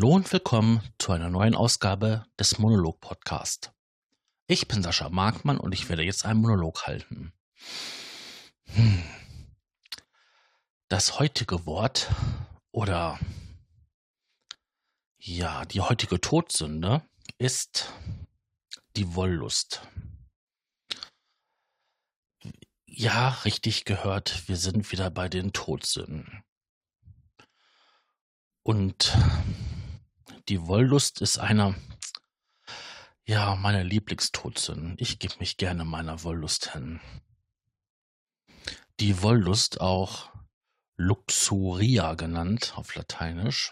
Hallo und willkommen zu einer neuen Ausgabe des Monolog Podcast. Ich bin Sascha Markmann und ich werde jetzt einen Monolog halten. Hm. Das heutige Wort oder ja, die heutige Todsünde ist die Wollust. Ja, richtig gehört, wir sind wieder bei den Todsünden. Und die Wollust ist einer, ja, meiner Lieblingstodsünden. Ich gebe mich gerne meiner Wollust hin. Die Wollust, auch Luxuria genannt auf Lateinisch,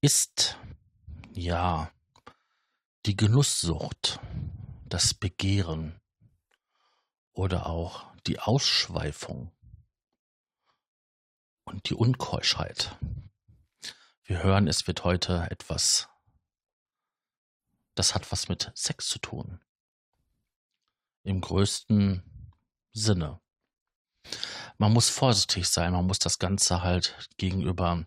ist, ja, die Genusssucht, das Begehren oder auch die Ausschweifung und die Unkeuschheit. Wir hören, es wird heute etwas, das hat was mit Sex zu tun. Im größten Sinne. Man muss vorsichtig sein, man muss das Ganze halt gegenüber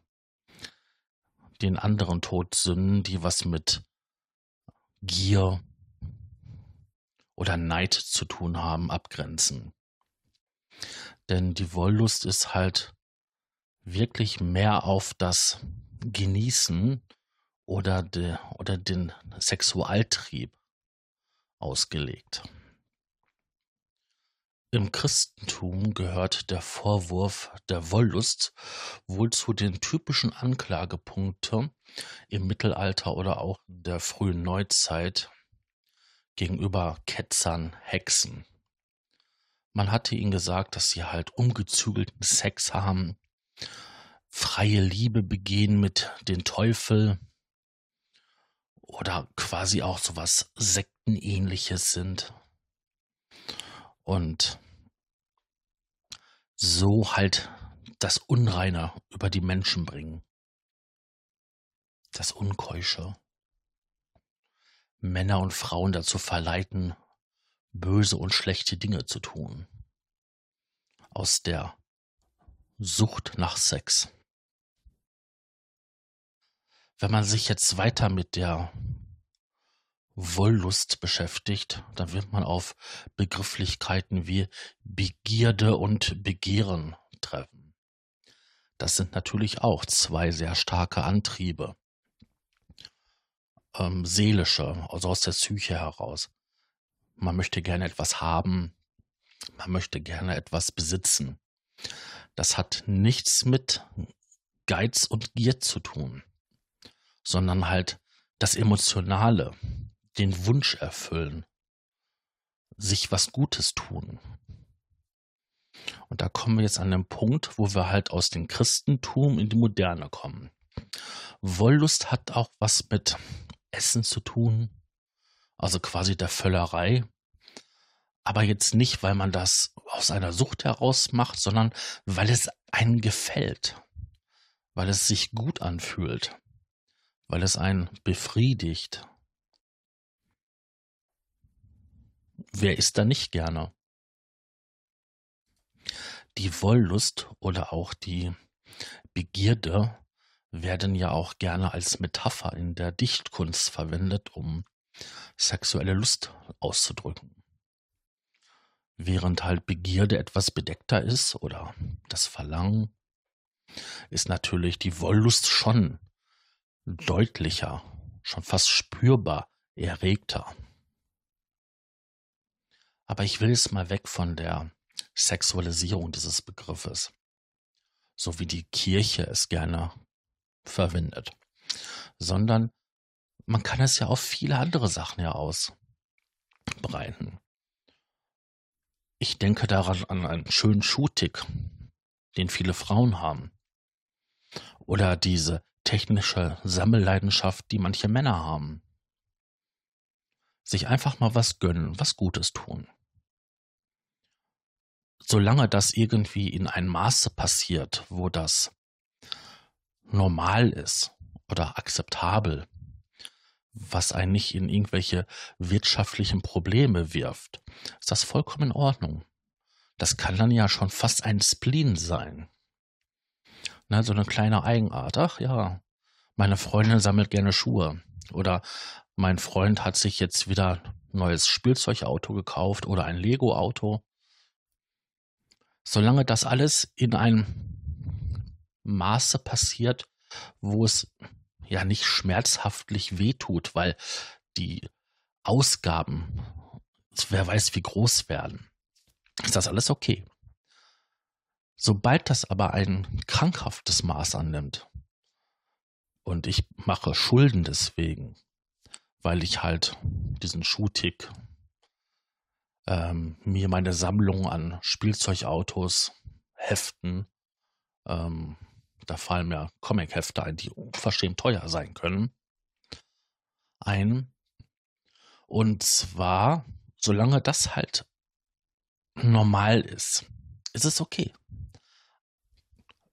den anderen Todsünden, die was mit Gier oder Neid zu tun haben, abgrenzen. Denn die Wollust ist halt wirklich mehr auf das Genießen oder, de, oder den Sexualtrieb ausgelegt. Im Christentum gehört der Vorwurf der Wollust wohl zu den typischen Anklagepunkten im Mittelalter oder auch der frühen Neuzeit gegenüber Ketzern, Hexen. Man hatte ihnen gesagt, dass sie halt ungezügelten Sex haben, freie Liebe begehen mit den Teufel oder quasi auch sowas Sektenähnliches sind. Und so halt das Unreine über die Menschen bringen. Das Unkeusche. Männer und Frauen dazu verleiten, böse und schlechte Dinge zu tun. Aus der Sucht nach Sex. Wenn man sich jetzt weiter mit der Wollust beschäftigt, dann wird man auf Begrifflichkeiten wie Begierde und Begehren treffen. Das sind natürlich auch zwei sehr starke Antriebe. Ähm, seelische, also aus der Psyche heraus. Man möchte gerne etwas haben, man möchte gerne etwas besitzen. Das hat nichts mit Geiz und Gier zu tun sondern halt das Emotionale, den Wunsch erfüllen, sich was Gutes tun. Und da kommen wir jetzt an den Punkt, wo wir halt aus dem Christentum in die Moderne kommen. Wollust hat auch was mit Essen zu tun, also quasi der Völlerei. Aber jetzt nicht, weil man das aus einer Sucht heraus macht, sondern weil es einem gefällt, weil es sich gut anfühlt weil es einen befriedigt. Wer isst da nicht gerne? Die Wollust oder auch die Begierde werden ja auch gerne als Metapher in der Dichtkunst verwendet, um sexuelle Lust auszudrücken. Während halt Begierde etwas bedeckter ist oder das Verlangen, ist natürlich die Wollust schon deutlicher, schon fast spürbar erregter. Aber ich will jetzt mal weg von der Sexualisierung dieses Begriffes, so wie die Kirche es gerne verwendet, sondern man kann es ja auf viele andere Sachen ja ausbreiten. Ich denke daran an einen schönen Schuhtick, den viele Frauen haben. Oder diese technische Sammelleidenschaft, die manche Männer haben. Sich einfach mal was gönnen, was Gutes tun. Solange das irgendwie in einem Maße passiert, wo das normal ist oder akzeptabel, was einen nicht in irgendwelche wirtschaftlichen Probleme wirft, ist das vollkommen in Ordnung. Das kann dann ja schon fast ein Spleen sein. Na, so eine kleine Eigenart. Ach ja, Meine Freundin sammelt gerne Schuhe. Oder mein Freund hat sich jetzt wieder ein neues Spielzeugauto gekauft oder ein Lego-Auto. Solange das alles in einem Maße passiert, wo es ja nicht schmerzhaftlich wehtut, weil die Ausgaben, wer weiß wie groß werden, ist das alles okay. Sobald das aber ein krankhaftes Maß annimmt und ich mache Schulden deswegen, weil ich halt diesen Schuhtick ähm, mir meine Sammlung an Spielzeugautos, Heften, ähm, da fallen mir Comic-Hefte ein, die unverschämt teuer sein können, ein. Und zwar, solange das halt normal ist, ist es okay.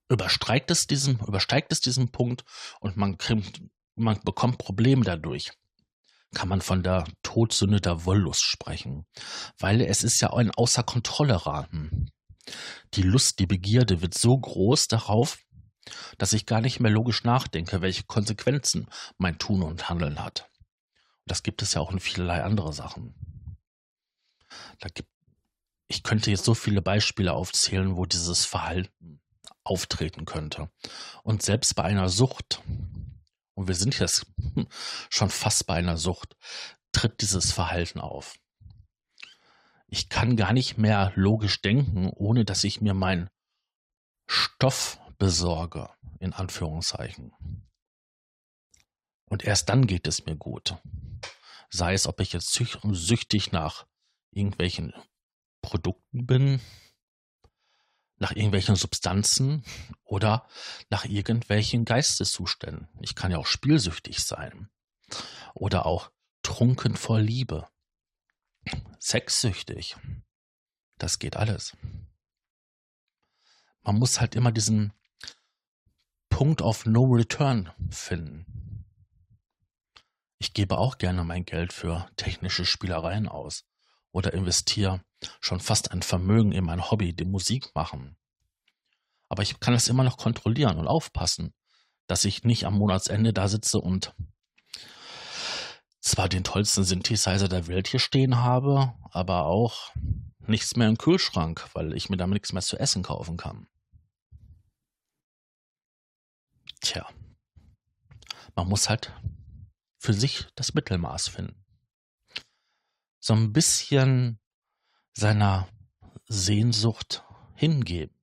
Übersteigt es diesen, übersteigt es diesen Punkt und man, kriegt, man bekommt Probleme dadurch, kann man von der Todsünde der Wollust sprechen. Weil es ist ja ein außer Kontrolle raten. Die Lust, die Begierde wird so groß darauf, dass ich gar nicht mehr logisch nachdenke, welche Konsequenzen mein Tun und Handeln hat. Und das gibt es ja auch in vielerlei andere Sachen. Da gibt, ich könnte jetzt so viele Beispiele aufzählen, wo dieses Verhalten auftreten könnte. Und selbst bei einer Sucht, und wir sind jetzt schon fast bei einer Sucht, tritt dieses Verhalten auf. Ich kann gar nicht mehr logisch denken, ohne dass ich mir meinen Stoff besorge, in Anführungszeichen. Und erst dann geht es mir gut. Sei es, ob ich jetzt süchtig nach irgendwelchen Produkten bin, nach irgendwelchen Substanzen oder nach irgendwelchen Geisteszuständen. Ich kann ja auch spielsüchtig sein oder auch trunken vor Liebe, sexsüchtig. Das geht alles. Man muss halt immer diesen Punkt of No Return finden. Ich gebe auch gerne mein Geld für technische Spielereien aus oder investiere schon fast ein Vermögen in mein Hobby, die Musik machen. Aber ich kann es immer noch kontrollieren und aufpassen, dass ich nicht am Monatsende da sitze und zwar den tollsten Synthesizer der Welt hier stehen habe, aber auch nichts mehr im Kühlschrank, weil ich mir damit nichts mehr zu essen kaufen kann. Tja, man muss halt für sich das Mittelmaß finden. So ein bisschen seiner Sehnsucht hingeben.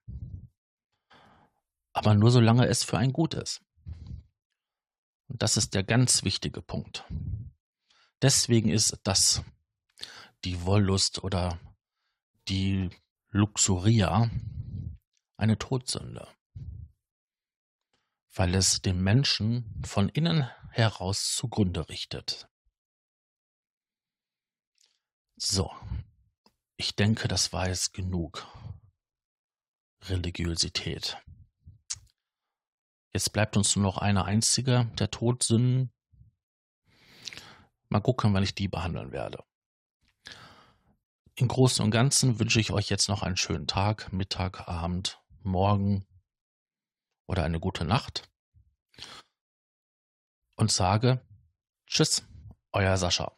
Aber nur solange es für ein Gut ist. Und das ist der ganz wichtige Punkt. Deswegen ist das die Wollust oder die Luxuria eine Todsünde, weil es den Menschen von innen heraus zugrunde richtet. So, ich denke, das war jetzt genug Religiosität. Jetzt bleibt uns nur noch eine einzige der Todsünden. Mal gucken, wann ich die behandeln werde. Im Großen und Ganzen wünsche ich euch jetzt noch einen schönen Tag, Mittag, Abend, Morgen oder eine gute Nacht und sage Tschüss, euer Sascha.